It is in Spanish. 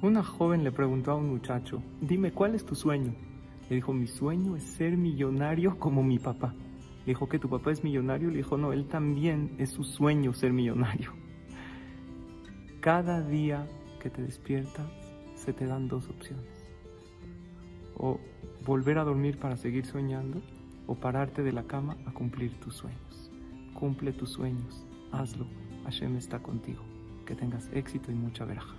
Una joven le preguntó a un muchacho, dime, ¿cuál es tu sueño? Le dijo, mi sueño es ser millonario como mi papá. Le dijo que tu papá es millonario. Le dijo, no, él también es su sueño ser millonario. Cada día que te despiertas se te dan dos opciones. O volver a dormir para seguir soñando o pararte de la cama a cumplir tus sueños. Cumple tus sueños, hazlo. Hashem está contigo. Que tengas éxito y mucha veraja.